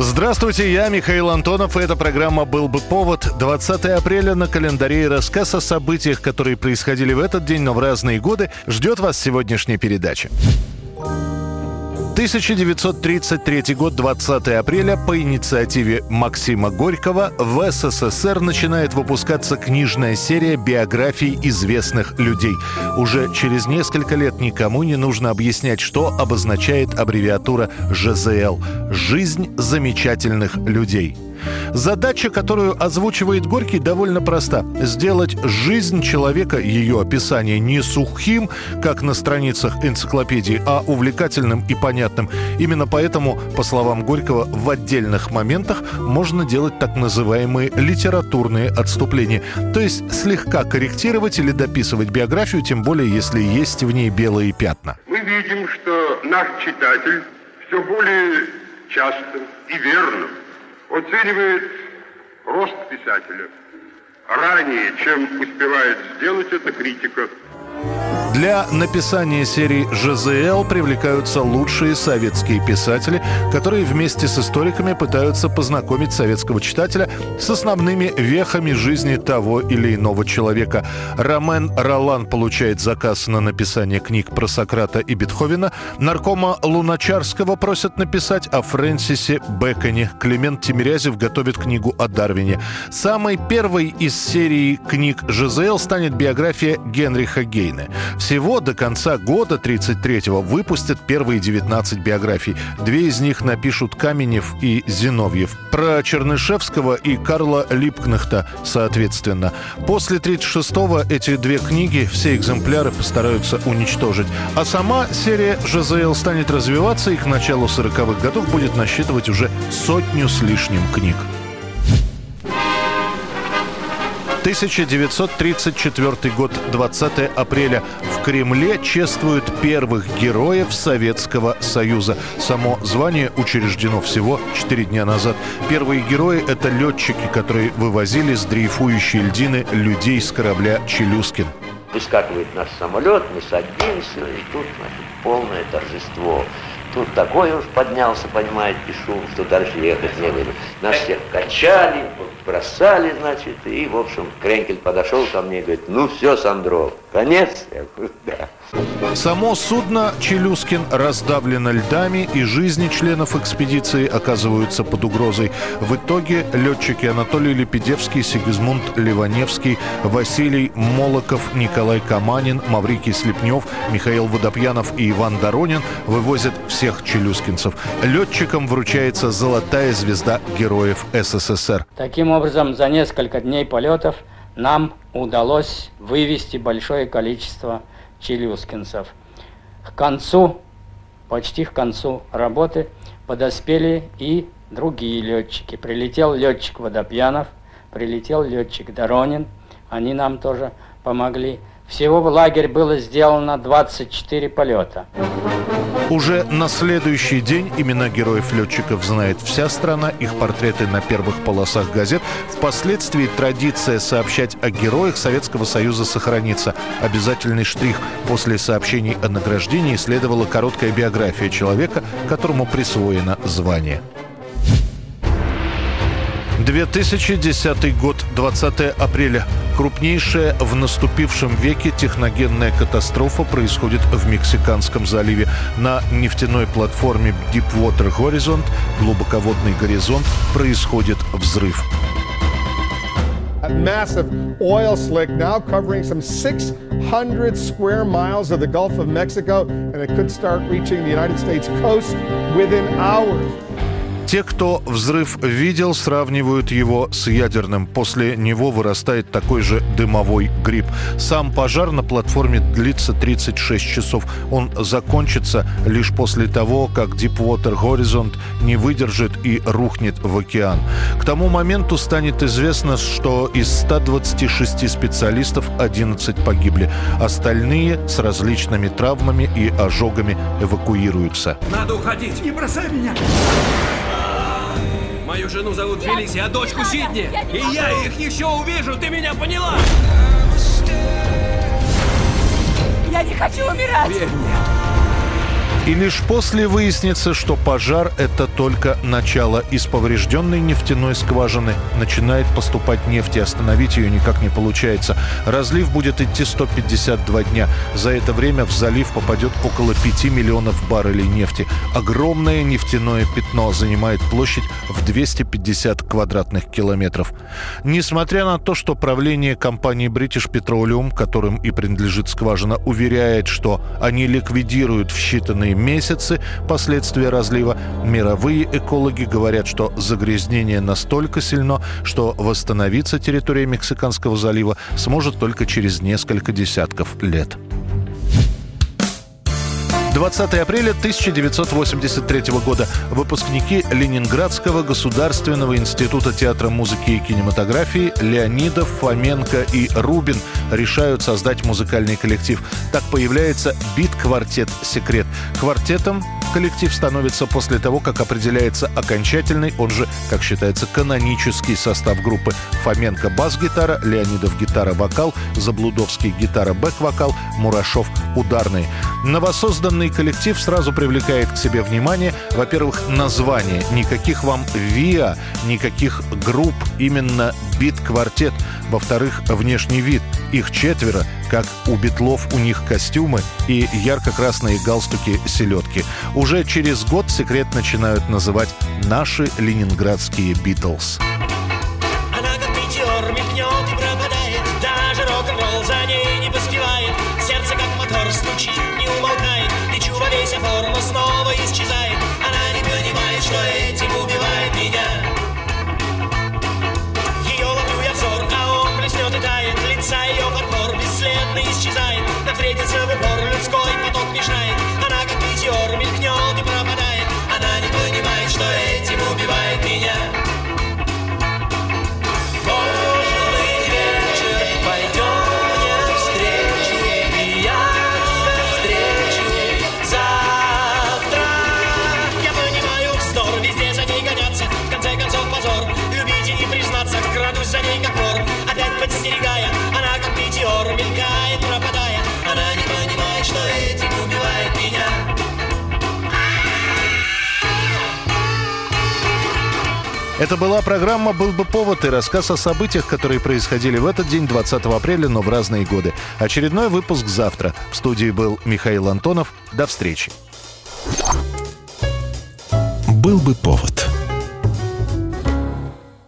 Здравствуйте, я Михаил Антонов, и эта программа «Был бы повод». 20 апреля на календаре и рассказ о событиях, которые происходили в этот день, но в разные годы, ждет вас сегодняшняя передача. 1933 год, 20 апреля, по инициативе Максима Горького в СССР начинает выпускаться книжная серия биографий известных людей. Уже через несколько лет никому не нужно объяснять, что обозначает аббревиатура ЖЗЛ – «Жизнь замечательных людей». Задача, которую озвучивает Горький, довольно проста. Сделать жизнь человека, ее описание не сухим, как на страницах энциклопедии, а увлекательным и понятным. Именно поэтому, по словам Горького, в отдельных моментах можно делать так называемые литературные отступления. То есть слегка корректировать или дописывать биографию, тем более если есть в ней белые пятна. Мы видим, что наш читатель все более часто и верно оценивает рост писателя ранее, чем успевает сделать это критика. Для написания серии ЖЗЛ привлекаются лучшие советские писатели, которые вместе с историками пытаются познакомить советского читателя с основными вехами жизни того или иного человека. Ромен Ролан получает заказ на написание книг про Сократа и Бетховена. Наркома Луначарского просят написать о Фрэнсисе Бэконе. Климент Тимирязев готовит книгу о Дарвине. Самой первой из серии книг ЖЗЛ станет биография Генриха Гейне. Всего до конца года 33-го выпустят первые 19 биографий. Две из них напишут Каменев и Зиновьев. Про Чернышевского и Карла Липкнехта, соответственно. После 36-го эти две книги все экземпляры постараются уничтожить. А сама серия ЖЗЛ станет развиваться и к началу 40-х годов будет насчитывать уже сотню с лишним книг. 1934 год, 20 апреля. В Кремле чествуют первых героев Советского Союза. Само звание учреждено всего 4 дня назад. Первые герои – это летчики, которые вывозили с дрейфующей льдины людей с корабля «Челюскин». Выскакивает наш самолет, мы садимся, и тут значит, полное торжество. Тут такой уж поднялся, понимаете, шум, что дальше ехать не было. Нас всех качали, бросали, значит, и, в общем, Кренкель подошел ко мне и говорит, ну все, Сандров, конец? Я говорю, да. Само судно «Челюскин» раздавлено льдами, и жизни членов экспедиции оказываются под угрозой. В итоге летчики Анатолий Лепедевский, Сигизмунд Ливаневский, Василий Молоков, Николай Каманин, Маврикий Слепнев, Михаил Водопьянов и Иван Доронин вывозят всех челюскинцев. Летчикам вручается золотая звезда Героев СССР. Таким образом, за несколько дней полетов нам удалось вывести большое количество челюскинцев. К концу, почти к концу работы подоспели и другие летчики. Прилетел летчик Водопьянов, прилетел летчик Доронин, они нам тоже помогли. Всего в лагерь было сделано 24 полета. Уже на следующий день имена героев-летчиков знает вся страна, их портреты на первых полосах газет. Впоследствии традиция сообщать о героях Советского Союза сохранится. Обязательный штрих после сообщений о награждении следовала короткая биография человека, которому присвоено звание. 2010 год, 20 апреля. Крупнейшая в наступившем веке техногенная катастрофа происходит в Мексиканском заливе. На нефтяной платформе Deepwater Horizon, глубоководный горизонт, происходит взрыв. Massive oil slick now covering some 600 square miles of the Gulf of Mexico, and it could start reaching the United States coast within hours. Те, кто взрыв видел, сравнивают его с ядерным. После него вырастает такой же дымовой гриб. Сам пожар на платформе длится 36 часов. Он закончится лишь после того, как Deepwater Horizon не выдержит и рухнет в океан. К тому моменту станет известно, что из 126 специалистов 11 погибли. Остальные с различными травмами и ожогами эвакуируются. Надо уходить! Не бросай меня! Мою жену зовут Фелисия, а дочку Сидни. И я их еще увижу, ты меня поняла? Я не хочу умирать! Верь мне. И лишь после выяснится, что пожар – это только начало. Из поврежденной нефтяной скважины начинает поступать нефть, и остановить ее никак не получается. Разлив будет идти 152 дня. За это время в залив попадет около 5 миллионов баррелей нефти. Огромное нефтяное пятно занимает площадь в 250 квадратных километров. Несмотря на то, что правление компании British Petroleum, которым и принадлежит скважина, уверяет, что они ликвидируют в считанные месяцы последствия разлива, мировые экологи говорят, что загрязнение настолько сильно, что восстановиться территория Мексиканского залива сможет только через несколько десятков лет. 20 апреля 1983 года выпускники Ленинградского государственного института театра, музыки и кинематографии Леонидов, Фоменко и Рубин решают создать музыкальный коллектив. Так появляется бит-квартет «Секрет». Квартетом коллектив становится после того, как определяется окончательный, он же, как считается, канонический состав группы. Фоменко бас-гитара, Леонидов гитара-вокал, Заблудовский гитара-бэк-вокал, Мурашов ударный. Новосозданный коллектив сразу привлекает к себе внимание. Во-первых, название. Никаких вам ВИА, никаких групп, именно бит-квартет. Во-вторых, внешний вид. Их четверо, как у битлов у них костюмы и ярко-красные галстуки-селедки. Уже через год секрет начинают называть «наши ленинградские Битлз». Она как метеор мелькнет и пропадает Даже рок-н-ролл за ней не поспевает Сердце как мотор стучит, не умолкает Это была программа «Был бы повод» и рассказ о событиях, которые происходили в этот день, 20 апреля, но в разные годы. Очередной выпуск завтра. В студии был Михаил Антонов. До встречи. «Был бы повод»